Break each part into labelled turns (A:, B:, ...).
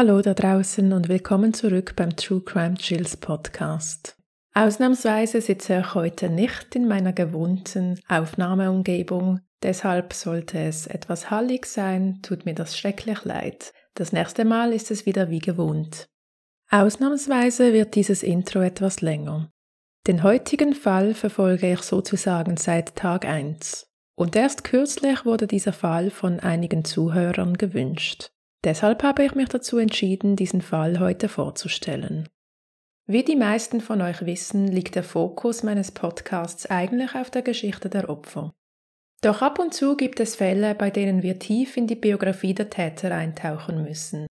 A: Hallo da draußen und willkommen zurück beim True Crime Chills Podcast. Ausnahmsweise sitze ich heute nicht in meiner gewohnten Aufnahmeumgebung, deshalb sollte es etwas hallig sein, tut mir das schrecklich leid. Das nächste Mal ist es wieder wie gewohnt. Ausnahmsweise wird dieses Intro etwas länger. Den heutigen Fall verfolge ich sozusagen seit Tag 1. Und erst kürzlich wurde dieser Fall von einigen Zuhörern gewünscht. Deshalb habe ich mich dazu entschieden, diesen Fall heute vorzustellen. Wie die meisten von euch wissen, liegt der Fokus meines Podcasts eigentlich auf der Geschichte der Opfer. Doch ab und zu gibt es Fälle, bei denen wir tief in die Biografie der Täter eintauchen müssen.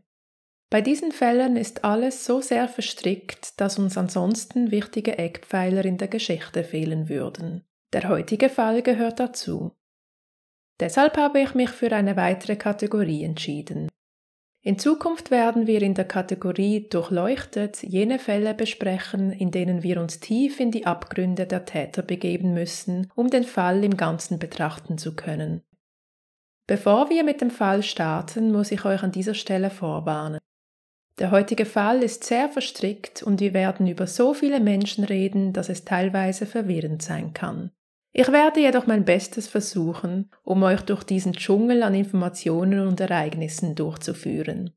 A: Bei diesen Fällen ist alles so sehr verstrickt, dass uns ansonsten wichtige Eckpfeiler in der Geschichte fehlen würden. Der heutige Fall gehört dazu. Deshalb habe ich mich für eine weitere Kategorie entschieden. In Zukunft werden wir in der Kategorie Durchleuchtet jene Fälle besprechen, in denen wir uns tief in die Abgründe der Täter begeben müssen, um den Fall im Ganzen betrachten zu können. Bevor wir mit dem Fall starten, muss ich euch an dieser Stelle vorwarnen. Der heutige Fall ist sehr verstrickt und wir werden über so viele Menschen reden, dass es teilweise verwirrend sein kann. Ich werde jedoch mein Bestes versuchen, um euch durch diesen Dschungel an Informationen und Ereignissen durchzuführen.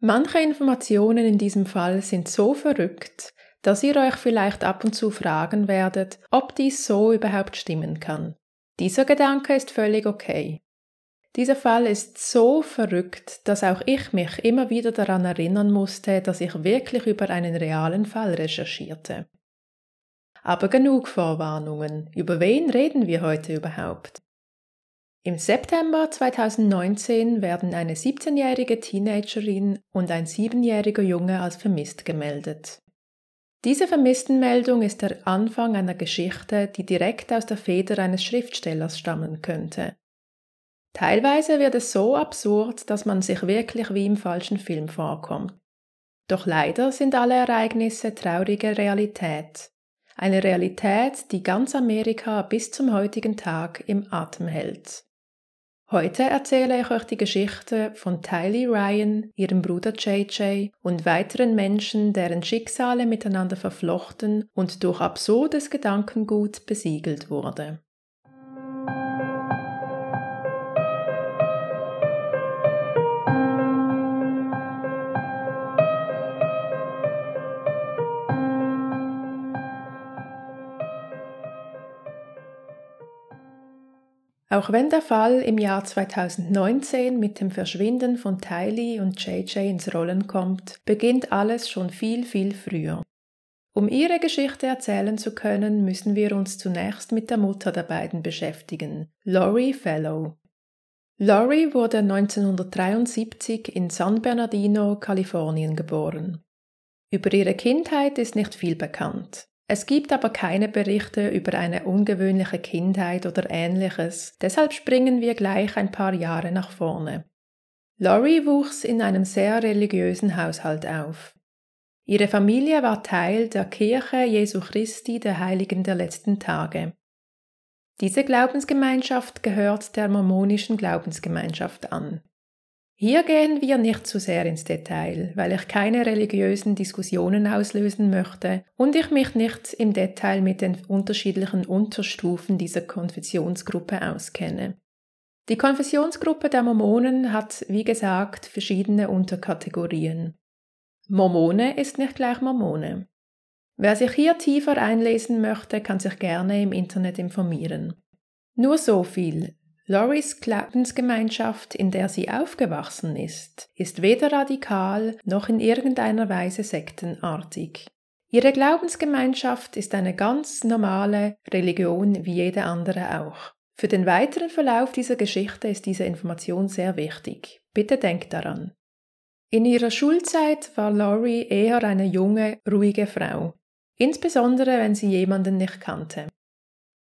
A: Manche Informationen in diesem Fall sind so verrückt, dass ihr euch vielleicht ab und zu fragen werdet, ob dies so überhaupt stimmen kann. Dieser Gedanke ist völlig okay. Dieser Fall ist so verrückt, dass auch ich mich immer wieder daran erinnern musste, dass ich wirklich über einen realen Fall recherchierte. Aber genug Vorwarnungen. Über wen reden wir heute überhaupt? Im September 2019 werden eine 17-jährige Teenagerin und ein 7-jähriger Junge als vermisst gemeldet. Diese Vermisstenmeldung ist der Anfang einer Geschichte, die direkt aus der Feder eines Schriftstellers stammen könnte. Teilweise wird es so absurd, dass man sich wirklich wie im falschen Film vorkommt. Doch leider sind alle Ereignisse traurige Realität, eine Realität, die ganz Amerika bis zum heutigen Tag im Atem hält. Heute erzähle ich euch die Geschichte von Tylee Ryan, ihrem Bruder JJ und weiteren Menschen, deren Schicksale miteinander verflochten und durch absurdes Gedankengut besiegelt wurde. Auch wenn der Fall im Jahr 2019 mit dem Verschwinden von Tylee und JJ ins Rollen kommt, beginnt alles schon viel, viel früher. Um ihre Geschichte erzählen zu können, müssen wir uns zunächst mit der Mutter der beiden beschäftigen, Laurie Fellow. Laurie wurde 1973 in San Bernardino, Kalifornien geboren. Über ihre Kindheit ist nicht viel bekannt. Es gibt aber keine Berichte über eine ungewöhnliche Kindheit oder ähnliches, deshalb springen wir gleich ein paar Jahre nach vorne. Laurie wuchs in einem sehr religiösen Haushalt auf. Ihre Familie war Teil der Kirche Jesu Christi der Heiligen der letzten Tage. Diese Glaubensgemeinschaft gehört der mormonischen Glaubensgemeinschaft an. Hier gehen wir nicht zu sehr ins Detail, weil ich keine religiösen Diskussionen auslösen möchte und ich mich nicht im Detail mit den unterschiedlichen Unterstufen dieser Konfessionsgruppe auskenne. Die Konfessionsgruppe der Mormonen hat, wie gesagt, verschiedene Unterkategorien. Mormone ist nicht gleich Mormone. Wer sich hier tiefer einlesen möchte, kann sich gerne im Internet informieren. Nur so viel. Loris Glaubensgemeinschaft, in der sie aufgewachsen ist, ist weder radikal noch in irgendeiner Weise sektenartig. Ihre Glaubensgemeinschaft ist eine ganz normale Religion wie jede andere auch. Für den weiteren Verlauf dieser Geschichte ist diese Information sehr wichtig. Bitte denkt daran. In ihrer Schulzeit war Laurie eher eine junge, ruhige Frau, insbesondere wenn sie jemanden nicht kannte.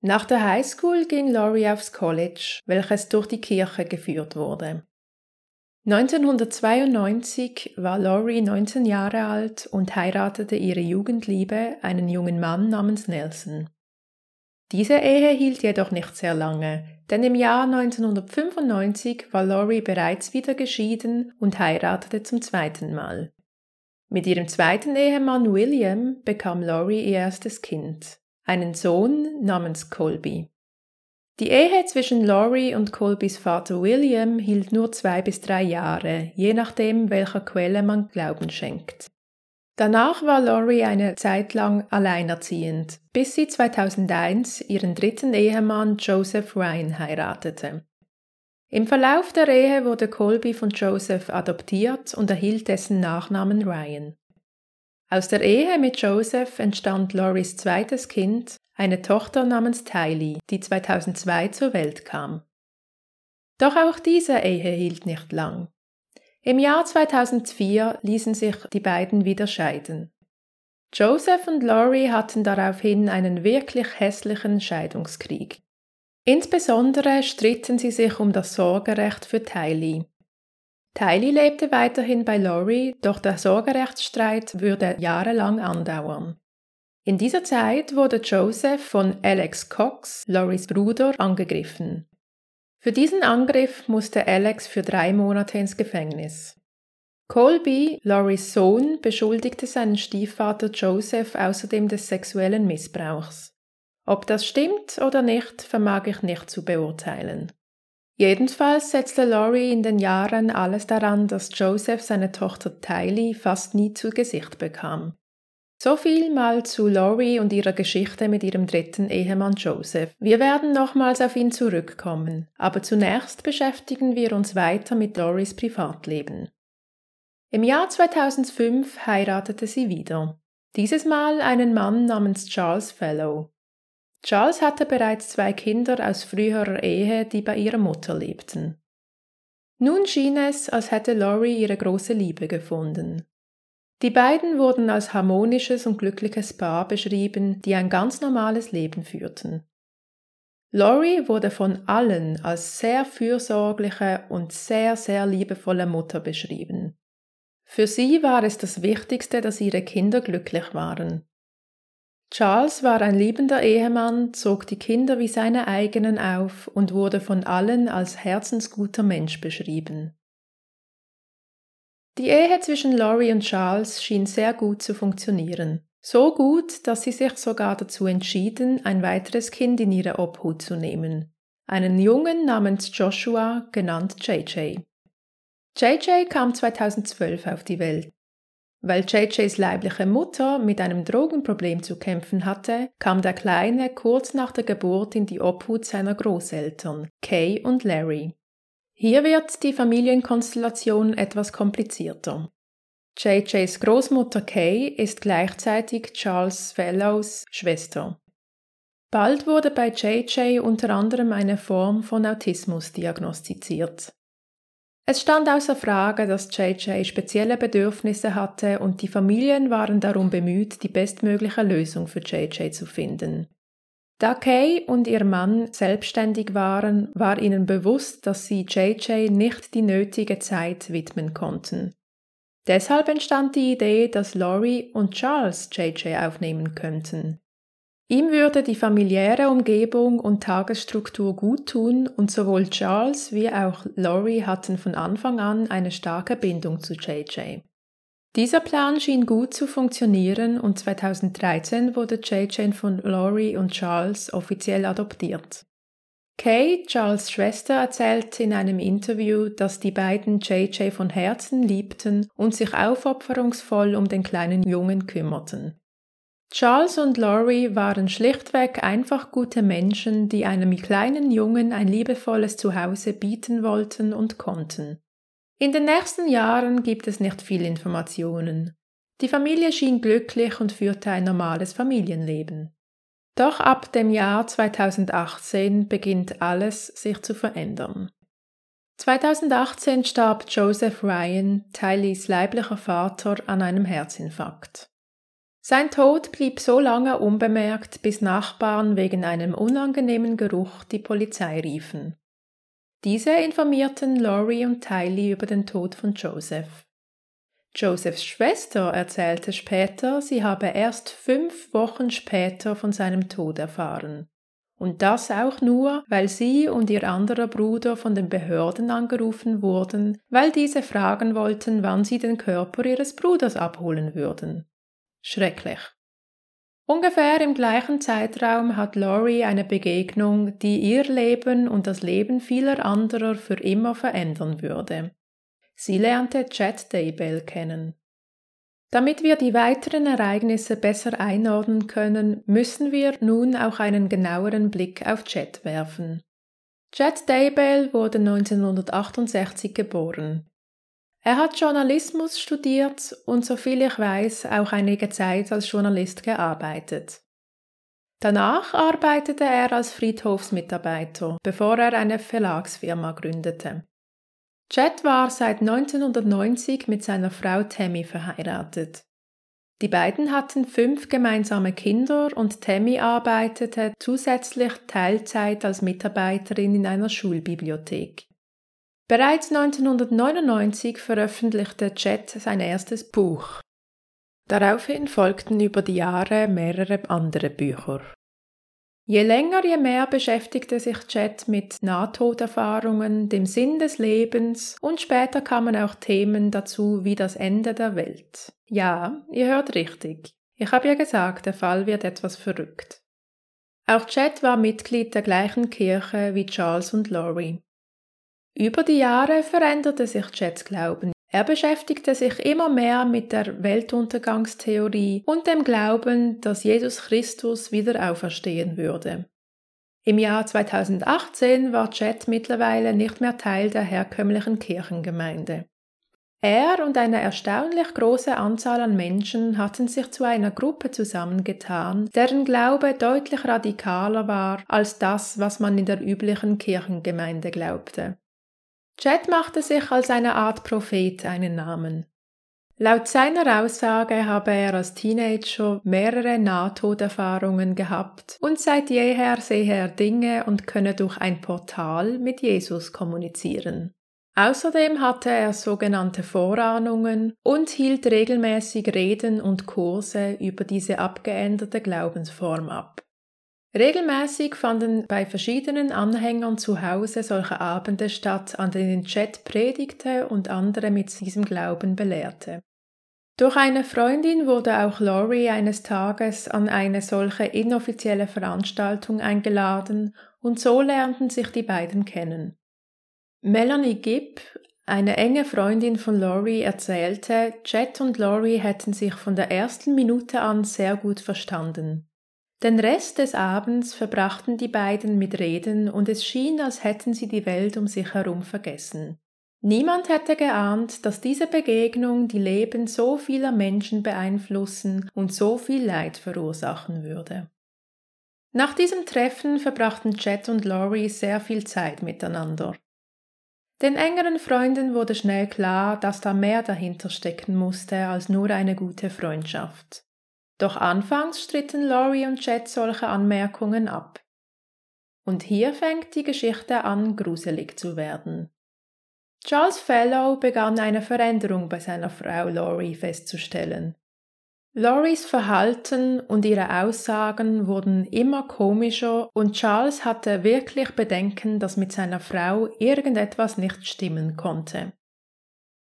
A: Nach der Highschool ging Laurie aufs College, welches durch die Kirche geführt wurde. 1992 war Laurie 19 Jahre alt und heiratete ihre Jugendliebe, einen jungen Mann namens Nelson. Diese Ehe hielt jedoch nicht sehr lange, denn im Jahr 1995 war Laurie bereits wieder geschieden und heiratete zum zweiten Mal. Mit ihrem zweiten Ehemann William bekam Laurie ihr erstes Kind, einen Sohn namens Colby. Die Ehe zwischen Laurie und Colbys Vater William hielt nur zwei bis drei Jahre, je nachdem, welcher Quelle man Glauben schenkt. Danach war Laurie eine Zeit lang alleinerziehend, bis sie 2001 ihren dritten Ehemann Joseph Ryan heiratete. Im Verlauf der Ehe wurde Colby von Joseph adoptiert und erhielt dessen Nachnamen Ryan. Aus der Ehe mit Joseph entstand Loris zweites Kind, eine Tochter namens Tylee, die 2002 zur Welt kam. Doch auch diese Ehe hielt nicht lang. Im Jahr 2004 ließen sich die beiden wieder scheiden. Joseph und Laurie hatten daraufhin einen wirklich hässlichen Scheidungskrieg. Insbesondere stritten sie sich um das Sorgerecht für Tylee. Tylee lebte weiterhin bei Laurie, doch der Sorgerechtsstreit würde jahrelang andauern. In dieser Zeit wurde Joseph von Alex Cox, Loris Bruder, angegriffen. Für diesen Angriff musste Alex für drei Monate ins Gefängnis. Colby, Loris Sohn, beschuldigte seinen Stiefvater Joseph außerdem des sexuellen Missbrauchs. Ob das stimmt oder nicht, vermag ich nicht zu beurteilen. Jedenfalls setzte Laurie in den Jahren alles daran, dass Joseph seine Tochter Tylee fast nie zu Gesicht bekam. So viel mal zu Laurie und ihrer Geschichte mit ihrem dritten Ehemann Joseph. Wir werden nochmals auf ihn zurückkommen, aber zunächst beschäftigen wir uns weiter mit Lauries Privatleben. Im Jahr 2005 heiratete sie wieder. Dieses Mal einen Mann namens Charles Fellow. Charles hatte bereits zwei Kinder aus früherer Ehe, die bei ihrer Mutter lebten. Nun schien es, als hätte Laurie ihre große Liebe gefunden. Die beiden wurden als harmonisches und glückliches Paar beschrieben, die ein ganz normales Leben führten. Laurie wurde von allen als sehr fürsorgliche und sehr, sehr liebevolle Mutter beschrieben. Für sie war es das Wichtigste, dass ihre Kinder glücklich waren. Charles war ein liebender Ehemann, zog die Kinder wie seine eigenen auf und wurde von allen als herzensguter Mensch beschrieben. Die Ehe zwischen Laurie und Charles schien sehr gut zu funktionieren. So gut, dass sie sich sogar dazu entschieden, ein weiteres Kind in ihre Obhut zu nehmen. Einen Jungen namens Joshua, genannt JJ. JJ kam 2012 auf die Welt. Weil JJs leibliche Mutter mit einem Drogenproblem zu kämpfen hatte, kam der Kleine kurz nach der Geburt in die Obhut seiner Großeltern, Kay und Larry. Hier wird die Familienkonstellation etwas komplizierter. JJs Großmutter Kay ist gleichzeitig Charles Fellows Schwester. Bald wurde bei JJ unter anderem eine Form von Autismus diagnostiziert. Es stand außer Frage, dass JJ spezielle Bedürfnisse hatte und die Familien waren darum bemüht, die bestmögliche Lösung für JJ zu finden. Da Kay und ihr Mann selbstständig waren, war ihnen bewusst, dass sie JJ nicht die nötige Zeit widmen konnten. Deshalb entstand die Idee, dass Laurie und Charles JJ aufnehmen könnten. Ihm würde die familiäre Umgebung und Tagesstruktur gut tun und sowohl Charles wie auch Laurie hatten von Anfang an eine starke Bindung zu JJ. Dieser Plan schien gut zu funktionieren und 2013 wurde JJ von Laurie und Charles offiziell adoptiert. Kay, Charles Schwester, erzählt in einem Interview, dass die beiden JJ von Herzen liebten und sich aufopferungsvoll um den kleinen Jungen kümmerten. Charles und Laurie waren schlichtweg einfach gute Menschen, die einem kleinen Jungen ein liebevolles Zuhause bieten wollten und konnten. In den nächsten Jahren gibt es nicht viel Informationen. Die Familie schien glücklich und führte ein normales Familienleben. Doch ab dem Jahr 2018 beginnt alles sich zu verändern. 2018 starb Joseph Ryan, Tylees leiblicher Vater, an einem Herzinfarkt. Sein Tod blieb so lange unbemerkt, bis Nachbarn wegen einem unangenehmen Geruch die Polizei riefen. Diese informierten Laurie und Tylee über den Tod von Joseph. Josephs Schwester erzählte später, sie habe erst fünf Wochen später von seinem Tod erfahren. Und das auch nur, weil sie und ihr anderer Bruder von den Behörden angerufen wurden, weil diese fragen wollten, wann sie den Körper ihres Bruders abholen würden. Schrecklich. Ungefähr im gleichen Zeitraum hat Laurie eine Begegnung, die ihr Leben und das Leben vieler anderer für immer verändern würde. Sie lernte Chad Daybell kennen. Damit wir die weiteren Ereignisse besser einordnen können, müssen wir nun auch einen genaueren Blick auf Chet werfen. Chet Daybell wurde 1968 geboren. Er hat Journalismus studiert und soviel ich weiß auch einige Zeit als Journalist gearbeitet. Danach arbeitete er als Friedhofsmitarbeiter, bevor er eine Verlagsfirma gründete. Chet war seit 1990 mit seiner Frau Tammy verheiratet. Die beiden hatten fünf gemeinsame Kinder und Tammy arbeitete zusätzlich Teilzeit als Mitarbeiterin in einer Schulbibliothek. Bereits 1999 veröffentlichte Chet sein erstes Buch. Daraufhin folgten über die Jahre mehrere andere Bücher. Je länger, je mehr beschäftigte sich Chet mit Nahtoderfahrungen, dem Sinn des Lebens und später kamen auch Themen dazu wie das Ende der Welt. Ja, ihr hört richtig. Ich habe ja gesagt, der Fall wird etwas verrückt. Auch Chet war Mitglied der gleichen Kirche wie Charles und Laurie. Über die Jahre veränderte sich Chets Glauben. Er beschäftigte sich immer mehr mit der Weltuntergangstheorie und dem Glauben, dass Jesus Christus wieder auferstehen würde. Im Jahr 2018 war Chet mittlerweile nicht mehr Teil der herkömmlichen Kirchengemeinde. Er und eine erstaunlich große Anzahl an Menschen hatten sich zu einer Gruppe zusammengetan, deren Glaube deutlich radikaler war als das, was man in der üblichen Kirchengemeinde glaubte. Chet machte sich als eine Art Prophet einen Namen. Laut seiner Aussage habe er als Teenager mehrere Nahtoderfahrungen gehabt und seit jeher sehe er Dinge und könne durch ein Portal mit Jesus kommunizieren. Außerdem hatte er sogenannte Vorahnungen und hielt regelmäßig Reden und Kurse über diese abgeänderte Glaubensform ab. Regelmäßig fanden bei verschiedenen Anhängern zu Hause solche Abende statt, an denen Chet predigte und andere mit diesem Glauben belehrte. Durch eine Freundin wurde auch Laurie eines Tages an eine solche inoffizielle Veranstaltung eingeladen und so lernten sich die beiden kennen. Melanie Gibb, eine enge Freundin von Laurie, erzählte, Chet und Laurie hätten sich von der ersten Minute an sehr gut verstanden. Den Rest des Abends verbrachten die beiden mit Reden und es schien, als hätten sie die Welt um sich herum vergessen. Niemand hätte geahnt, dass diese Begegnung die Leben so vieler Menschen beeinflussen und so viel Leid verursachen würde. Nach diesem Treffen verbrachten Chet und Laurie sehr viel Zeit miteinander. Den engeren Freunden wurde schnell klar, dass da mehr dahinter stecken musste als nur eine gute Freundschaft. Doch anfangs stritten Laurie und Chet solche Anmerkungen ab. Und hier fängt die Geschichte an, gruselig zu werden. Charles Fellow begann eine Veränderung bei seiner Frau Laurie festzustellen. Lauries Verhalten und ihre Aussagen wurden immer komischer und Charles hatte wirklich Bedenken, dass mit seiner Frau irgendetwas nicht stimmen konnte.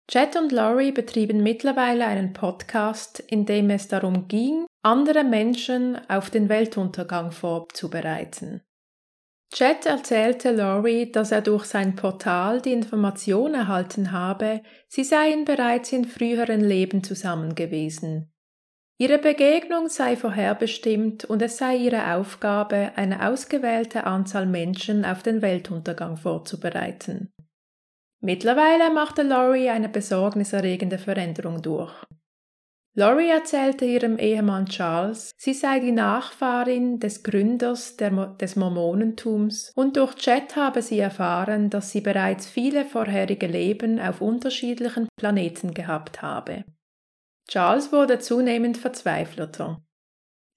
A: Chet und Laurie betrieben mittlerweile einen Podcast, in dem es darum ging, andere Menschen auf den Weltuntergang vorzubereiten. Chet erzählte Laurie, dass er durch sein Portal die Information erhalten habe, sie seien bereits in früheren Leben zusammen gewesen. Ihre Begegnung sei vorherbestimmt und es sei ihre Aufgabe, eine ausgewählte Anzahl Menschen auf den Weltuntergang vorzubereiten. Mittlerweile machte Laurie eine besorgniserregende Veränderung durch. Laurie erzählte ihrem Ehemann Charles, sie sei die Nachfahrin des Gründers der, des Mormonentums und durch Chet habe sie erfahren, dass sie bereits viele vorherige Leben auf unterschiedlichen Planeten gehabt habe. Charles wurde zunehmend verzweifelter.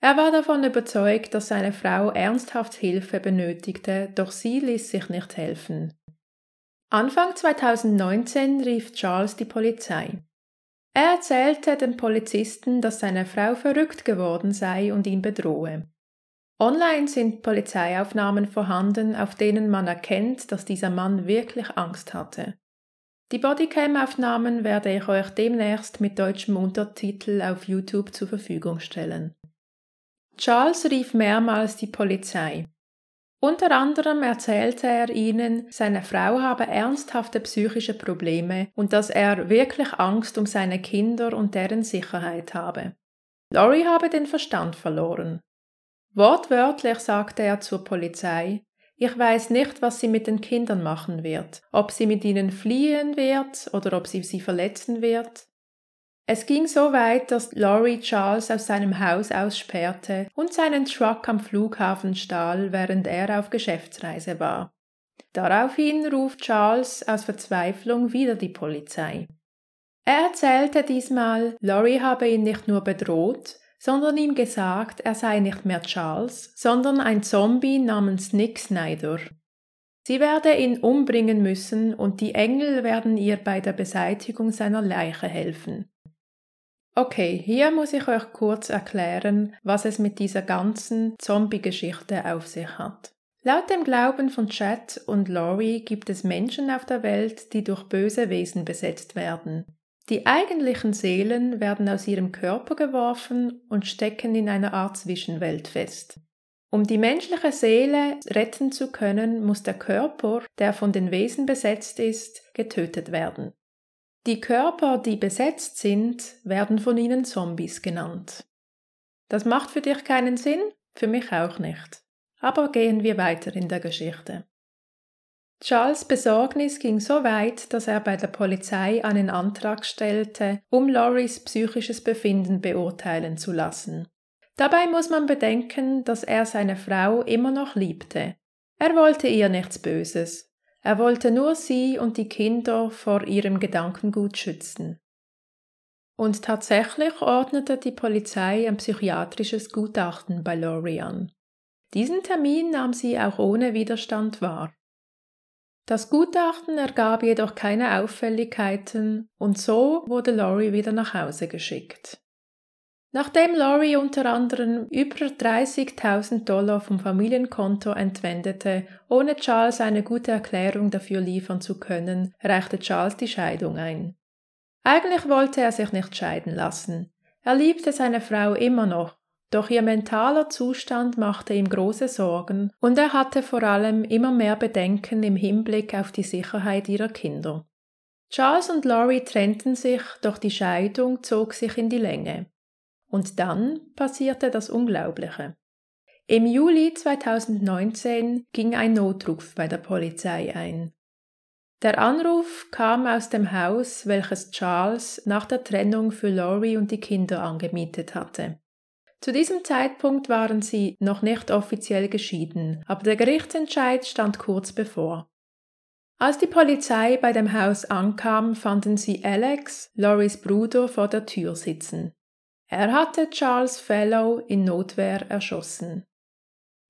A: Er war davon überzeugt, dass seine Frau ernsthaft Hilfe benötigte, doch sie ließ sich nicht helfen. Anfang 2019 rief Charles die Polizei. Er erzählte dem Polizisten, dass seine Frau verrückt geworden sei und ihn bedrohe. Online sind Polizeiaufnahmen vorhanden, auf denen man erkennt, dass dieser Mann wirklich Angst hatte. Die Bodycam-Aufnahmen werde ich euch demnächst mit deutschem Untertitel auf YouTube zur Verfügung stellen. Charles rief mehrmals die Polizei. Unter anderem erzählte er ihnen, seine Frau habe ernsthafte psychische Probleme und dass er wirklich Angst um seine Kinder und deren Sicherheit habe. Laurie habe den Verstand verloren. Wortwörtlich sagte er zur Polizei, ich weiß nicht, was sie mit den Kindern machen wird, ob sie mit ihnen fliehen wird oder ob sie sie verletzen wird. Es ging so weit, dass Laurie Charles aus seinem Haus aussperrte und seinen Truck am Flughafen stahl, während er auf Geschäftsreise war. Daraufhin ruft Charles aus Verzweiflung wieder die Polizei. Er erzählte diesmal, Laurie habe ihn nicht nur bedroht, sondern ihm gesagt, er sei nicht mehr Charles, sondern ein Zombie namens Nick Snyder. Sie werde ihn umbringen müssen und die Engel werden ihr bei der Beseitigung seiner Leiche helfen. Okay, hier muss ich euch kurz erklären, was es mit dieser ganzen Zombie-Geschichte auf sich hat. Laut dem Glauben von Chad und Laurie gibt es Menschen auf der Welt, die durch böse Wesen besetzt werden. Die eigentlichen Seelen werden aus ihrem Körper geworfen und stecken in einer Art Zwischenwelt fest. Um die menschliche Seele retten zu können, muss der Körper, der von den Wesen besetzt ist, getötet werden. Die Körper, die besetzt sind, werden von ihnen Zombies genannt. Das macht für dich keinen Sinn? Für mich auch nicht. Aber gehen wir weiter in der Geschichte. Charles Besorgnis ging so weit, dass er bei der Polizei einen Antrag stellte, um Loris psychisches Befinden beurteilen zu lassen. Dabei muss man bedenken, dass er seine Frau immer noch liebte. Er wollte ihr nichts Böses. Er wollte nur sie und die Kinder vor ihrem Gedankengut schützen. Und tatsächlich ordnete die Polizei ein psychiatrisches Gutachten bei Laurie an. Diesen Termin nahm sie auch ohne Widerstand wahr. Das Gutachten ergab jedoch keine Auffälligkeiten und so wurde Laurie wieder nach Hause geschickt. Nachdem Laurie unter anderem über 30.000 Dollar vom Familienkonto entwendete, ohne Charles eine gute Erklärung dafür liefern zu können, reichte Charles die Scheidung ein. Eigentlich wollte er sich nicht scheiden lassen. Er liebte seine Frau immer noch doch ihr mentaler Zustand machte ihm große Sorgen und er hatte vor allem immer mehr Bedenken im Hinblick auf die Sicherheit ihrer Kinder. Charles und Laurie trennten sich, doch die Scheidung zog sich in die Länge. Und dann passierte das Unglaubliche. Im Juli 2019 ging ein Notruf bei der Polizei ein. Der Anruf kam aus dem Haus, welches Charles nach der Trennung für Laurie und die Kinder angemietet hatte. Zu diesem Zeitpunkt waren sie noch nicht offiziell geschieden, aber der Gerichtsentscheid stand kurz bevor. Als die Polizei bei dem Haus ankam, fanden sie Alex, Loris Bruder, vor der Tür sitzen. Er hatte Charles Fellow in Notwehr erschossen.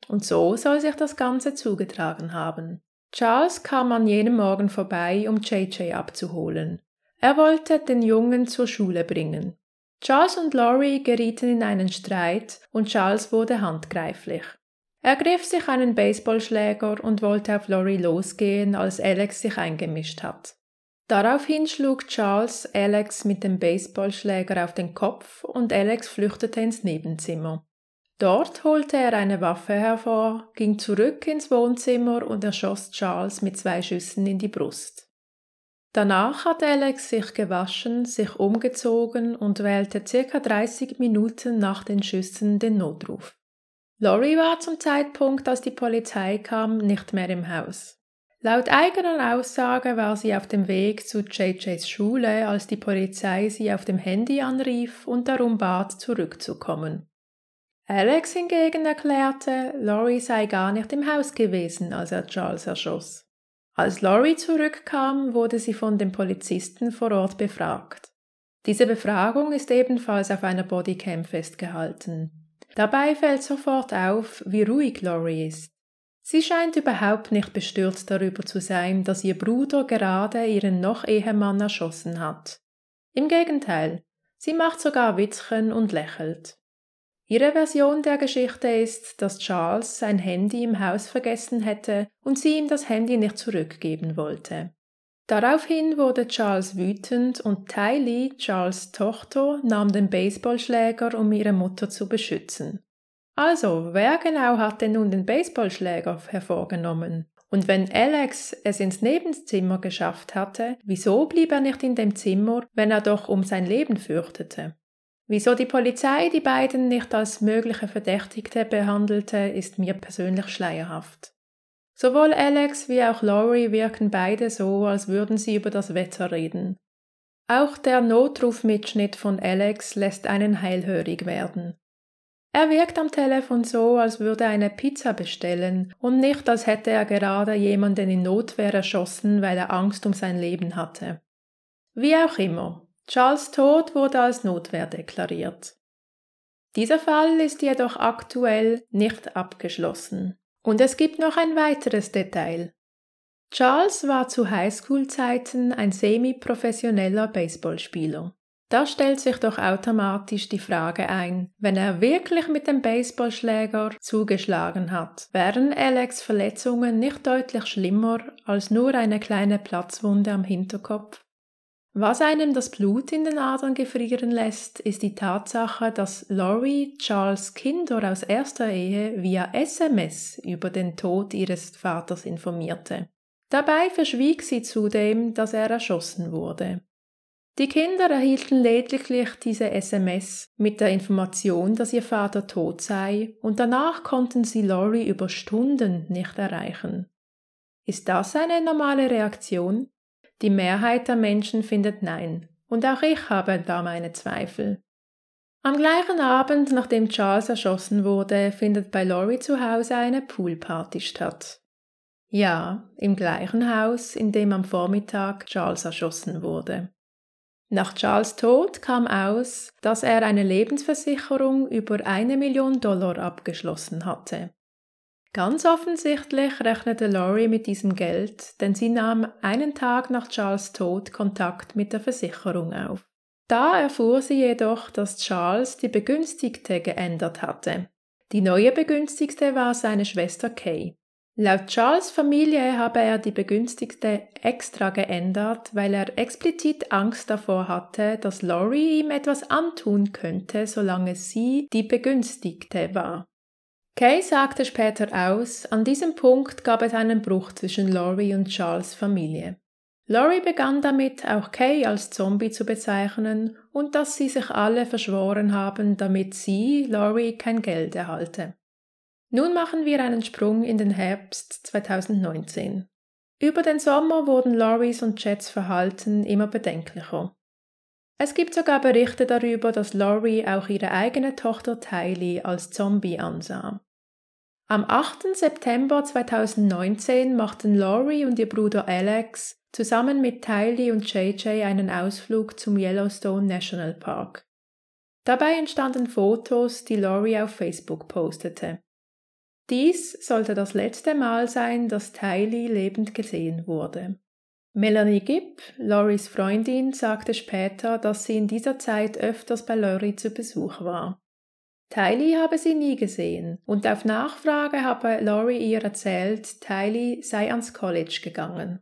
A: Und so soll sich das Ganze zugetragen haben. Charles kam an jenem Morgen vorbei, um JJ abzuholen. Er wollte den Jungen zur Schule bringen. Charles und Laurie gerieten in einen Streit und Charles wurde handgreiflich. Er griff sich einen Baseballschläger und wollte auf Laurie losgehen, als Alex sich eingemischt hat. Daraufhin schlug Charles Alex mit dem Baseballschläger auf den Kopf und Alex flüchtete ins Nebenzimmer. Dort holte er eine Waffe hervor, ging zurück ins Wohnzimmer und erschoss Charles mit zwei Schüssen in die Brust. Danach hat Alex sich gewaschen, sich umgezogen und wählte circa 30 Minuten nach den Schüssen den Notruf. Laurie war zum Zeitpunkt, als die Polizei kam, nicht mehr im Haus. Laut eigener Aussage war sie auf dem Weg zu JJs Schule, als die Polizei sie auf dem Handy anrief und darum bat, zurückzukommen. Alex hingegen erklärte, Laurie sei gar nicht im Haus gewesen, als er Charles erschoss. Als Laurie zurückkam, wurde sie von dem Polizisten vor Ort befragt. Diese Befragung ist ebenfalls auf einer Bodycam festgehalten. Dabei fällt sofort auf, wie ruhig Laurie ist. Sie scheint überhaupt nicht bestürzt darüber zu sein, dass ihr Bruder gerade ihren noch Ehemann erschossen hat. Im Gegenteil, sie macht sogar Witzchen und lächelt. Ihre Version der Geschichte ist, dass Charles sein Handy im Haus vergessen hätte und sie ihm das Handy nicht zurückgeben wollte. Daraufhin wurde Charles wütend und Tylee, Charles Tochter, nahm den Baseballschläger, um ihre Mutter zu beschützen. Also, wer genau hat denn nun den Baseballschläger hervorgenommen? Und wenn Alex es ins Nebenzimmer geschafft hatte, wieso blieb er nicht in dem Zimmer, wenn er doch um sein Leben fürchtete? Wieso die Polizei die beiden nicht als mögliche Verdächtigte behandelte, ist mir persönlich schleierhaft. Sowohl Alex wie auch Laurie wirken beide so, als würden sie über das Wetter reden. Auch der Notrufmitschnitt von Alex lässt einen heilhörig werden. Er wirkt am Telefon so, als würde er eine Pizza bestellen und nicht, als hätte er gerade jemanden in Notwehr erschossen, weil er Angst um sein Leben hatte. Wie auch immer, Charles Tod wurde als Notwehr deklariert. Dieser Fall ist jedoch aktuell nicht abgeschlossen. Und es gibt noch ein weiteres Detail. Charles war zu Highschool-Zeiten ein semi-professioneller Baseballspieler. Da stellt sich doch automatisch die Frage ein, wenn er wirklich mit dem Baseballschläger zugeschlagen hat, wären Alex Verletzungen nicht deutlich schlimmer als nur eine kleine Platzwunde am Hinterkopf? Was einem das Blut in den Adern gefrieren lässt, ist die Tatsache, dass Laurie Charles Kinder aus erster Ehe via SMS über den Tod ihres Vaters informierte. Dabei verschwieg sie zudem, dass er erschossen wurde. Die Kinder erhielten lediglich diese SMS mit der Information, dass ihr Vater tot sei, und danach konnten sie Laurie über Stunden nicht erreichen. Ist das eine normale Reaktion? Die Mehrheit der Menschen findet Nein, und auch ich habe da meine Zweifel. Am gleichen Abend, nachdem Charles erschossen wurde, findet bei Laurie zu Hause eine Poolparty statt. Ja, im gleichen Haus, in dem am Vormittag Charles erschossen wurde. Nach Charles Tod kam aus, dass er eine Lebensversicherung über eine Million Dollar abgeschlossen hatte. Ganz offensichtlich rechnete Laurie mit diesem Geld, denn sie nahm einen Tag nach Charles Tod Kontakt mit der Versicherung auf. Da erfuhr sie jedoch, dass Charles die Begünstigte geändert hatte. Die neue Begünstigte war seine Schwester Kay. Laut Charles Familie habe er die Begünstigte extra geändert, weil er explizit Angst davor hatte, dass Laurie ihm etwas antun könnte, solange sie die Begünstigte war. Kay sagte später aus, an diesem Punkt gab es einen Bruch zwischen Laurie und Charles Familie. Laurie begann damit, auch Kay als Zombie zu bezeichnen und dass sie sich alle verschworen haben, damit sie, Laurie, kein Geld erhalte. Nun machen wir einen Sprung in den Herbst 2019. Über den Sommer wurden Lauries und Jets Verhalten immer bedenklicher. Es gibt sogar Berichte darüber, dass Laurie auch ihre eigene Tochter Tylee als Zombie ansah. Am 8. September 2019 machten Laurie und ihr Bruder Alex zusammen mit Tylee und JJ einen Ausflug zum Yellowstone National Park. Dabei entstanden Fotos, die Laurie auf Facebook postete. Dies sollte das letzte Mal sein, dass Tylee lebend gesehen wurde. Melanie Gibb, Lauries Freundin, sagte später, dass sie in dieser Zeit öfters bei Laurie zu Besuch war. Tylee habe sie nie gesehen und auf Nachfrage habe Laurie ihr erzählt, Tylee sei ans College gegangen.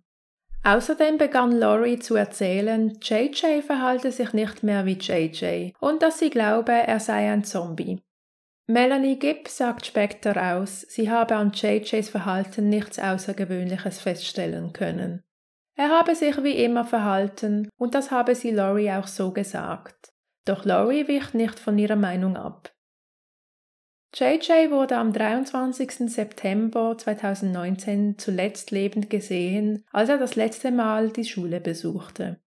A: Außerdem begann Laurie zu erzählen, JJ verhalte sich nicht mehr wie JJ und dass sie glaube, er sei ein Zombie. Melanie Gibb sagt später aus, sie habe an JJs Verhalten nichts Außergewöhnliches feststellen können. Er habe sich wie immer verhalten und das habe sie Laurie auch so gesagt. Doch Laurie wich nicht von ihrer Meinung ab. JJ wurde am 23. September 2019 zuletzt lebend gesehen, als er das letzte Mal die Schule besuchte.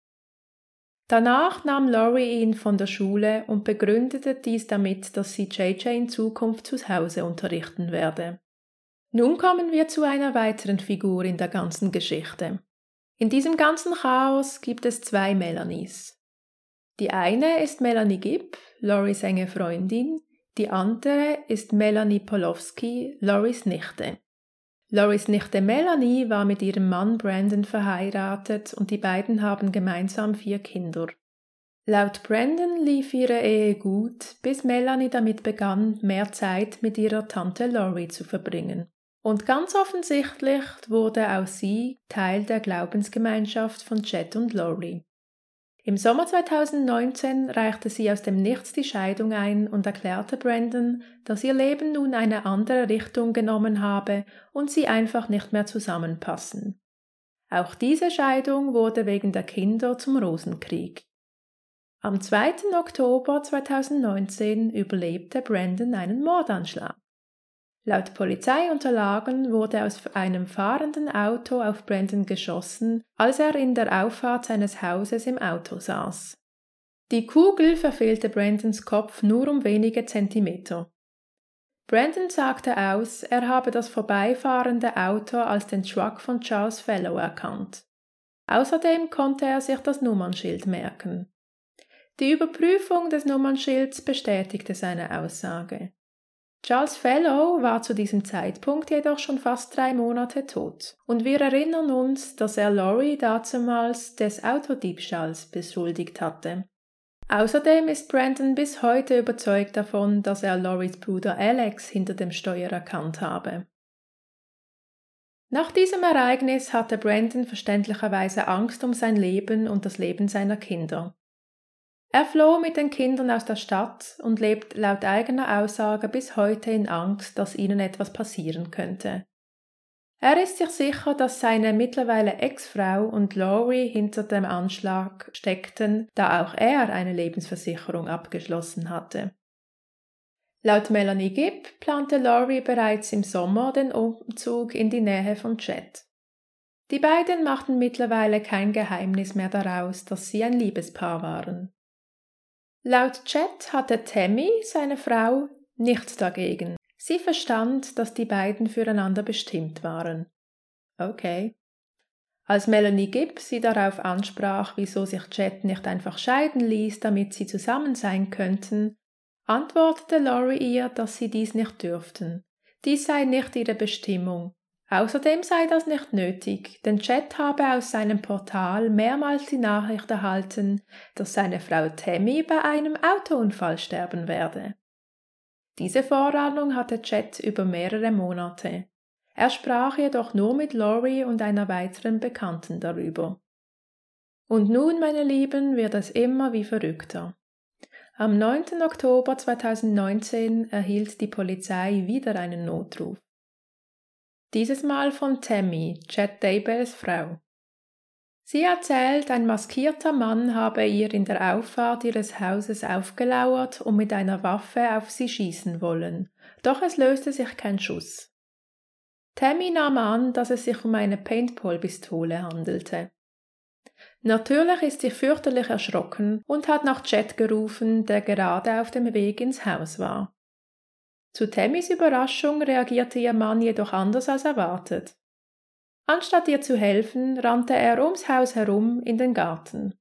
A: Danach nahm Laurie ihn von der Schule und begründete dies damit, dass sie JJ in Zukunft zu Hause unterrichten werde. Nun kommen wir zu einer weiteren Figur in der ganzen Geschichte. In diesem ganzen Chaos gibt es zwei Melanies. Die eine ist Melanie Gibb, Loris enge Freundin, die andere ist Melanie Polowski, Loris Nichte. Loris Nichte Melanie war mit ihrem Mann Brandon verheiratet und die beiden haben gemeinsam vier Kinder. Laut Brandon lief ihre Ehe gut, bis Melanie damit begann, mehr Zeit mit ihrer Tante Laurie zu verbringen. Und ganz offensichtlich wurde auch sie Teil der Glaubensgemeinschaft von Chet und Laurie. Im Sommer 2019 reichte sie aus dem Nichts die Scheidung ein und erklärte Brandon, dass ihr Leben nun eine andere Richtung genommen habe und sie einfach nicht mehr zusammenpassen. Auch diese Scheidung wurde wegen der Kinder zum Rosenkrieg. Am 2. Oktober 2019 überlebte Brandon einen Mordanschlag. Laut Polizeiunterlagen wurde aus einem fahrenden Auto auf Brandon geschossen, als er in der Auffahrt seines Hauses im Auto saß. Die Kugel verfehlte Brandons Kopf nur um wenige Zentimeter. Brandon sagte aus, er habe das vorbeifahrende Auto als den Truck von Charles Fellow erkannt. Außerdem konnte er sich das Nummernschild merken. Die Überprüfung des Nummernschilds bestätigte seine Aussage. Charles Fellow war zu diesem Zeitpunkt jedoch schon fast drei Monate tot, und wir erinnern uns, dass er Laurie dazumals des Autodiebstahls beschuldigt hatte. Außerdem ist Brandon bis heute überzeugt davon, dass er Lauries Bruder Alex hinter dem Steuer erkannt habe. Nach diesem Ereignis hatte Brandon verständlicherweise Angst um sein Leben und das Leben seiner Kinder. Er floh mit den Kindern aus der Stadt und lebt laut eigener Aussage bis heute in Angst, dass ihnen etwas passieren könnte. Er ist sich sicher, dass seine mittlerweile Ex-Frau und Laurie hinter dem Anschlag steckten, da auch er eine Lebensversicherung abgeschlossen hatte. Laut Melanie Gibb plante Laurie bereits im Sommer den Umzug in die Nähe von Chet. Die beiden machten mittlerweile kein Geheimnis mehr daraus, dass sie ein Liebespaar waren. Laut Chet hatte Tammy, seine Frau, nichts dagegen. Sie verstand, dass die beiden füreinander bestimmt waren. Okay. Als Melanie Gibb sie darauf ansprach, wieso sich Chet nicht einfach scheiden ließ, damit sie zusammen sein könnten, antwortete Laurie ihr, dass sie dies nicht dürften. Dies sei nicht ihre Bestimmung. Außerdem sei das nicht nötig, denn Chet habe aus seinem Portal mehrmals die Nachricht erhalten, dass seine Frau Tammy bei einem Autounfall sterben werde. Diese Vorahnung hatte Chet über mehrere Monate. Er sprach jedoch nur mit Laurie und einer weiteren Bekannten darüber. Und nun, meine Lieben, wird es immer wie verrückter. Am 9. Oktober 2019 erhielt die Polizei wieder einen Notruf. Dieses Mal von Tammy, Chad Daybells Frau. Sie erzählt, ein maskierter Mann habe ihr in der Auffahrt ihres Hauses aufgelauert und mit einer Waffe auf sie schießen wollen, doch es löste sich kein Schuss. Tammy nahm an, dass es sich um eine Paintball-Pistole handelte. Natürlich ist sie fürchterlich erschrocken und hat nach Chet gerufen, der gerade auf dem Weg ins Haus war. Zu Tammys Überraschung reagierte ihr Mann jedoch anders als erwartet. Anstatt ihr zu helfen, rannte er ums Haus herum in den Garten.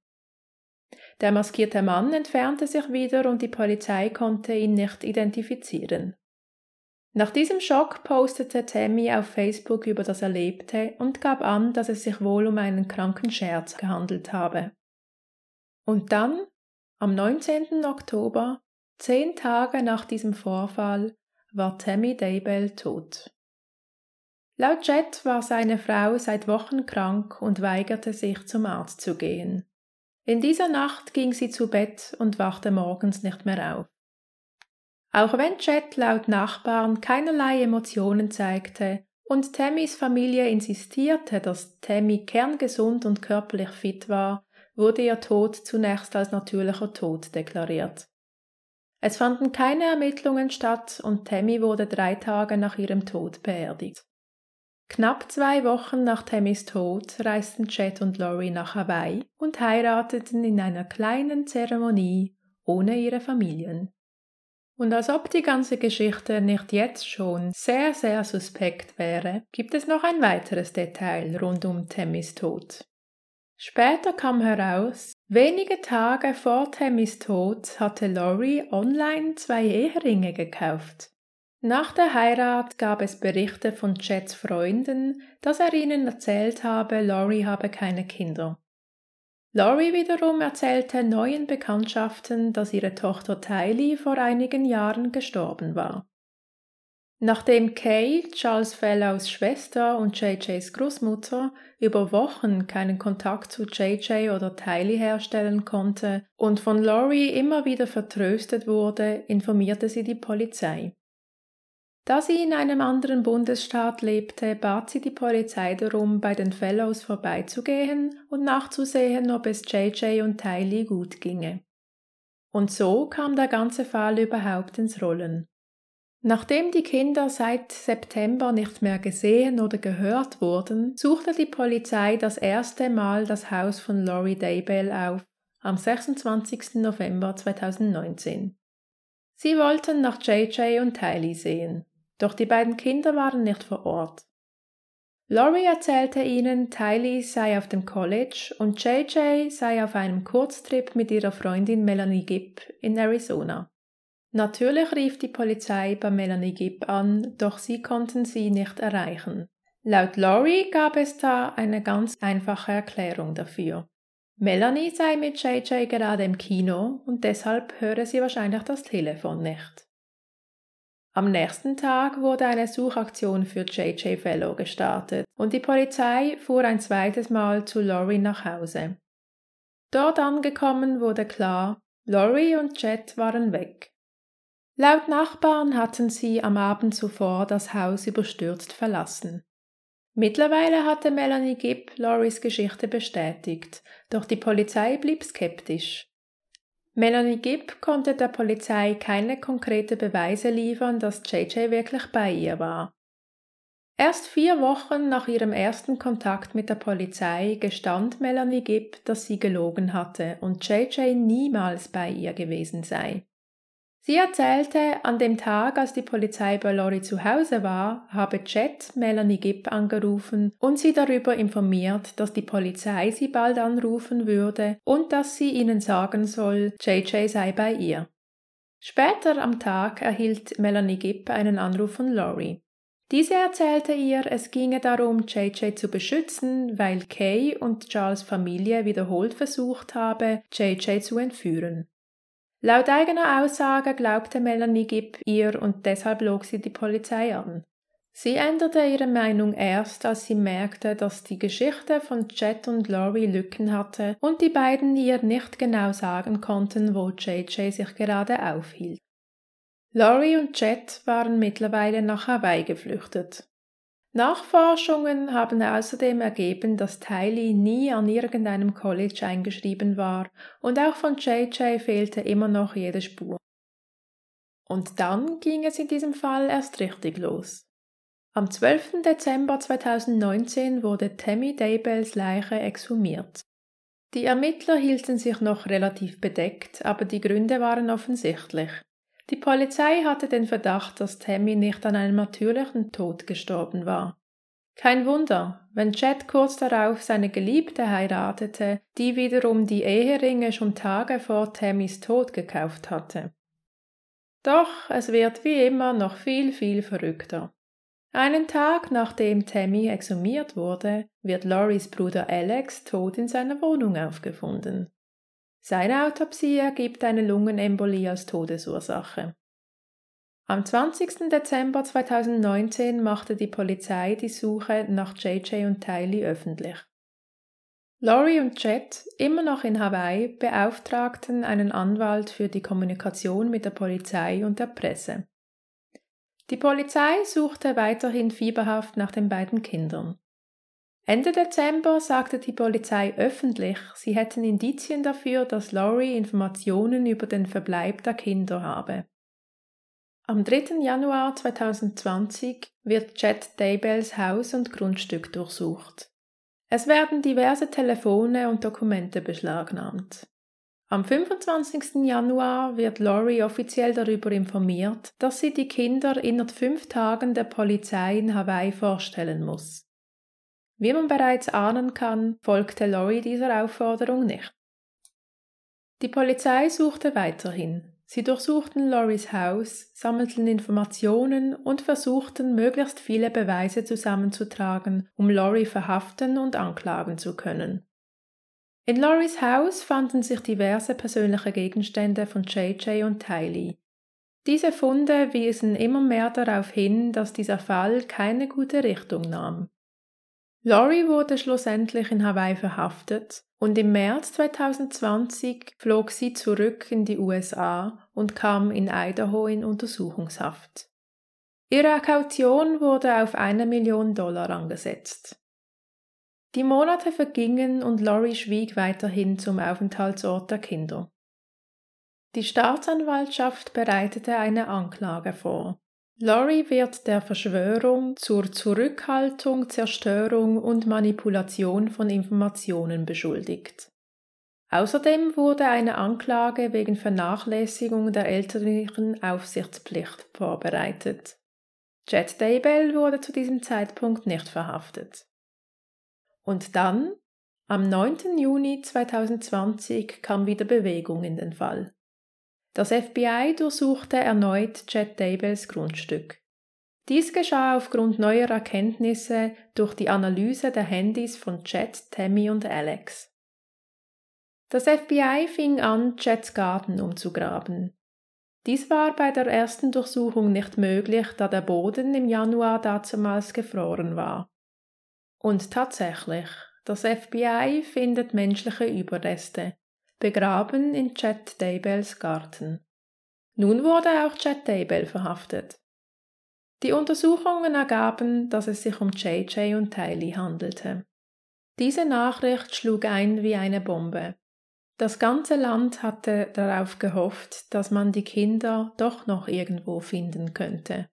A: Der maskierte Mann entfernte sich wieder und die Polizei konnte ihn nicht identifizieren. Nach diesem Schock postete Tammy auf Facebook über das Erlebte und gab an, dass es sich wohl um einen kranken Scherz gehandelt habe. Und dann, am 19. Oktober, zehn Tage nach diesem Vorfall, war Tammy Daybell tot. Laut Jet war seine Frau seit Wochen krank und weigerte sich zum Arzt zu gehen. In dieser Nacht ging sie zu Bett und wachte morgens nicht mehr auf. Auch wenn Jet laut Nachbarn keinerlei Emotionen zeigte und Tammys Familie insistierte, dass Tammy kerngesund und körperlich fit war, wurde ihr Tod zunächst als natürlicher Tod deklariert. Es fanden keine Ermittlungen statt und Tammy wurde drei Tage nach ihrem Tod beerdigt. Knapp zwei Wochen nach Tammys Tod reisten Chet und Laurie nach Hawaii und heirateten in einer kleinen Zeremonie ohne ihre Familien. Und als ob die ganze Geschichte nicht jetzt schon sehr, sehr suspekt wäre, gibt es noch ein weiteres Detail rund um Tammys Tod. Später kam heraus, wenige Tage vor Tammys Tod hatte Laurie online zwei Eheringe gekauft. Nach der Heirat gab es Berichte von Chets Freunden, dass er ihnen erzählt habe, Laurie habe keine Kinder. Laurie wiederum erzählte neuen Bekanntschaften, dass ihre Tochter Tylee vor einigen Jahren gestorben war. Nachdem Kay, Charles Fellows Schwester und JJs Großmutter über Wochen keinen Kontakt zu JJ oder Tylee herstellen konnte und von Laurie immer wieder vertröstet wurde, informierte sie die Polizei. Da sie in einem anderen Bundesstaat lebte, bat sie die Polizei darum, bei den Fellows vorbeizugehen und nachzusehen, ob es JJ und Tylee gut ginge. Und so kam der ganze Fall überhaupt ins Rollen. Nachdem die Kinder seit September nicht mehr gesehen oder gehört wurden, suchte die Polizei das erste Mal das Haus von Laurie Daybell auf, am 26. November 2019. Sie wollten nach JJ und Tylee sehen, doch die beiden Kinder waren nicht vor Ort. Laurie erzählte ihnen, Tylee sei auf dem College und JJ sei auf einem Kurztrip mit ihrer Freundin Melanie Gibb in Arizona. Natürlich rief die Polizei bei Melanie Gibb an, doch sie konnten sie nicht erreichen. Laut Laurie gab es da eine ganz einfache Erklärung dafür. Melanie sei mit JJ gerade im Kino und deshalb höre sie wahrscheinlich das Telefon nicht. Am nächsten Tag wurde eine Suchaktion für JJ Fellow gestartet und die Polizei fuhr ein zweites Mal zu Laurie nach Hause. Dort angekommen wurde klar, Laurie und Jet waren weg. Laut Nachbarn hatten sie am Abend zuvor das Haus überstürzt verlassen. Mittlerweile hatte Melanie Gibb Loris Geschichte bestätigt, doch die Polizei blieb skeptisch. Melanie Gibb konnte der Polizei keine konkrete Beweise liefern, dass JJ wirklich bei ihr war. Erst vier Wochen nach ihrem ersten Kontakt mit der Polizei gestand Melanie Gibb, dass sie gelogen hatte und JJ niemals bei ihr gewesen sei. Sie erzählte, an dem Tag, als die Polizei bei Lori zu Hause war, habe Chet Melanie Gibb angerufen und sie darüber informiert, dass die Polizei sie bald anrufen würde und dass sie ihnen sagen soll, JJ sei bei ihr. Später am Tag erhielt Melanie Gibb einen Anruf von Lori. Diese erzählte ihr, es ginge darum, JJ zu beschützen, weil Kay und Charles Familie wiederholt versucht habe, JJ zu entführen. Laut eigener Aussage glaubte Melanie Gibb ihr und deshalb log sie die Polizei an. Sie änderte ihre Meinung erst, als sie merkte, dass die Geschichte von Jet und Laurie Lücken hatte und die beiden ihr nicht genau sagen konnten, wo JJ sich gerade aufhielt. Laurie und Jet waren mittlerweile nach Hawaii geflüchtet. Nachforschungen haben außerdem ergeben, dass Tylee nie an irgendeinem College eingeschrieben war und auch von JJ fehlte immer noch jede Spur. Und dann ging es in diesem Fall erst richtig los. Am 12. Dezember 2019 wurde Tammy Daybells Leiche exhumiert. Die Ermittler hielten sich noch relativ bedeckt, aber die Gründe waren offensichtlich. Die Polizei hatte den Verdacht, dass Tammy nicht an einem natürlichen Tod gestorben war. Kein Wunder, wenn Chet kurz darauf seine Geliebte heiratete, die wiederum die Eheringe schon Tage vor Tammys Tod gekauft hatte. Doch es wird wie immer noch viel, viel verrückter. Einen Tag nachdem Tammy exhumiert wurde, wird Loris Bruder Alex tot in seiner Wohnung aufgefunden. Seine Autopsie ergibt eine Lungenembolie als Todesursache. Am 20. Dezember 2019 machte die Polizei die Suche nach JJ und Tylee öffentlich. Laurie und Jet, immer noch in Hawaii, beauftragten einen Anwalt für die Kommunikation mit der Polizei und der Presse. Die Polizei suchte weiterhin fieberhaft nach den beiden Kindern. Ende Dezember sagte die Polizei öffentlich, sie hätten Indizien dafür, dass Laurie Informationen über den Verbleib der Kinder habe. Am 3. Januar 2020 wird Chet Daybells Haus und Grundstück durchsucht. Es werden diverse Telefone und Dokumente beschlagnahmt. Am 25. Januar wird Laurie offiziell darüber informiert, dass sie die Kinder innerhalb fünf Tagen der Polizei in Hawaii vorstellen muss. Wie man bereits ahnen kann, folgte Laurie dieser Aufforderung nicht. Die Polizei suchte weiterhin. Sie durchsuchten Lauries Haus, sammelten Informationen und versuchten, möglichst viele Beweise zusammenzutragen, um Laurie verhaften und anklagen zu können. In Loris Haus fanden sich diverse persönliche Gegenstände von JJ und Tylee. Diese Funde wiesen immer mehr darauf hin, dass dieser Fall keine gute Richtung nahm. Laurie wurde schlussendlich in Hawaii verhaftet und im März 2020 flog sie zurück in die USA und kam in Idaho in Untersuchungshaft. Ihre Kaution wurde auf eine Million Dollar angesetzt. Die Monate vergingen und Laurie schwieg weiterhin zum Aufenthaltsort der Kinder. Die Staatsanwaltschaft bereitete eine Anklage vor. Laurie wird der Verschwörung zur Zurückhaltung, Zerstörung und Manipulation von Informationen beschuldigt. Außerdem wurde eine Anklage wegen Vernachlässigung der elterlichen Aufsichtspflicht vorbereitet. Jet Daybell wurde zu diesem Zeitpunkt nicht verhaftet. Und dann, am 9. Juni 2020, kam wieder Bewegung in den Fall. Das FBI durchsuchte erneut Jet Daybells Grundstück. Dies geschah aufgrund neuer Erkenntnisse durch die Analyse der Handys von Jet, Tammy und Alex. Das FBI fing an, Jets Garten umzugraben. Dies war bei der ersten Durchsuchung nicht möglich, da der Boden im Januar dazumals gefroren war. Und tatsächlich, das FBI findet menschliche Überreste, begraben in Chet Daybells Garten. Nun wurde auch Chet Daybell verhaftet. Die Untersuchungen ergaben, dass es sich um JJ und Tylee handelte. Diese Nachricht schlug ein wie eine Bombe. Das ganze Land hatte darauf gehofft, dass man die Kinder doch noch irgendwo finden könnte.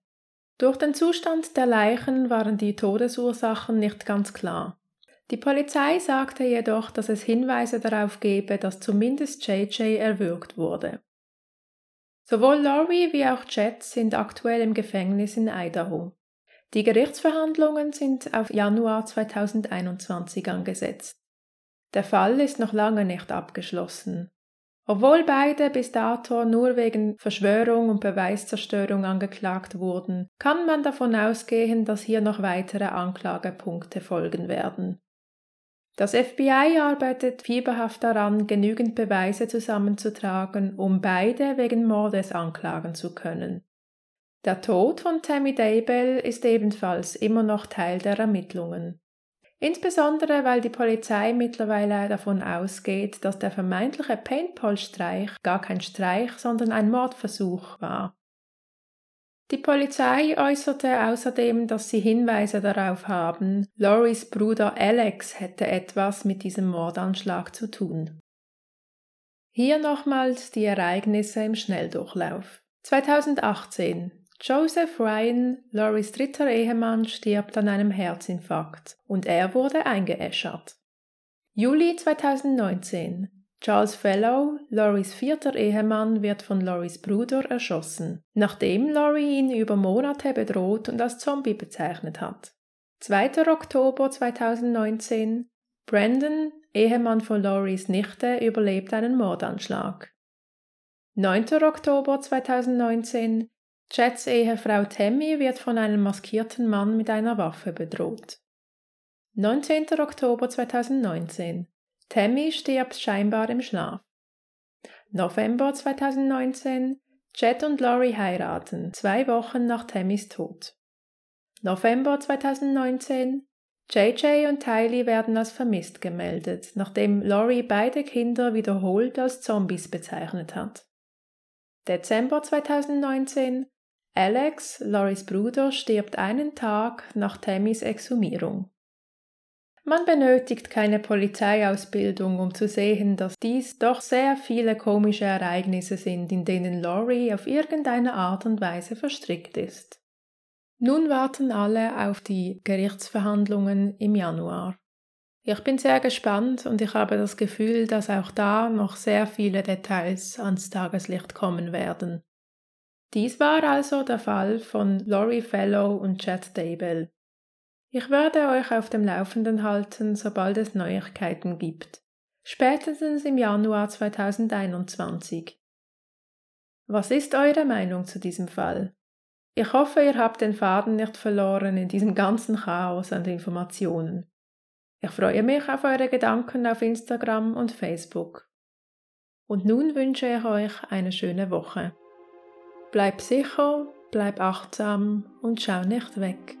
A: Durch den Zustand der Leichen waren die Todesursachen nicht ganz klar. Die Polizei sagte jedoch, dass es Hinweise darauf gebe, dass zumindest JJ erwürgt wurde. Sowohl Laurie wie auch Jet sind aktuell im Gefängnis in Idaho. Die Gerichtsverhandlungen sind auf Januar 2021 angesetzt. Der Fall ist noch lange nicht abgeschlossen. Obwohl beide bis dato nur wegen Verschwörung und Beweiszerstörung angeklagt wurden, kann man davon ausgehen, dass hier noch weitere Anklagepunkte folgen werden. Das FBI arbeitet fieberhaft daran, genügend Beweise zusammenzutragen, um beide wegen Mordes anklagen zu können. Der Tod von Tammy Daybell ist ebenfalls immer noch Teil der Ermittlungen. Insbesondere weil die Polizei mittlerweile davon ausgeht, dass der vermeintliche Paintball-Streich gar kein Streich, sondern ein Mordversuch war. Die Polizei äußerte außerdem, dass sie Hinweise darauf haben, Loris Bruder Alex hätte etwas mit diesem Mordanschlag zu tun. Hier nochmals die Ereignisse im Schnelldurchlauf. 2018 Joseph Ryan, Loris dritter Ehemann, stirbt an einem Herzinfarkt und er wurde eingeäschert. Juli 2019. Charles Fellow, Loris vierter Ehemann, wird von Loris Bruder erschossen, nachdem Lori ihn über Monate bedroht und als Zombie bezeichnet hat. 2. Oktober 2019. Brandon, Ehemann von Loris Nichte, überlebt einen Mordanschlag. 9. Oktober 2019. Jets Ehefrau Tammy wird von einem maskierten Mann mit einer Waffe bedroht. 19. Oktober 2019. Tammy stirbt scheinbar im Schlaf. November 2019. Jet und Laurie heiraten, zwei Wochen nach Tammys Tod. November 2019. JJ und Tylee werden als vermisst gemeldet, nachdem Laurie beide Kinder wiederholt als Zombies bezeichnet hat. Dezember 2019. Alex, Loris Bruder, stirbt einen Tag nach Tammys Exhumierung. Man benötigt keine Polizeiausbildung, um zu sehen, dass dies doch sehr viele komische Ereignisse sind, in denen Laurie auf irgendeine Art und Weise verstrickt ist. Nun warten alle auf die Gerichtsverhandlungen im Januar. Ich bin sehr gespannt und ich habe das Gefühl, dass auch da noch sehr viele Details ans Tageslicht kommen werden. Dies war also der Fall von Laurie Fellow und Chad Daybell. Ich werde euch auf dem Laufenden halten, sobald es Neuigkeiten gibt. Spätestens im Januar 2021. Was ist eure Meinung zu diesem Fall? Ich hoffe, ihr habt den Faden nicht verloren in diesem ganzen Chaos an Informationen. Ich freue mich auf eure Gedanken auf Instagram und Facebook. Und nun wünsche ich euch eine schöne Woche. Bleib sicher, bleib achtsam und schau nicht weg.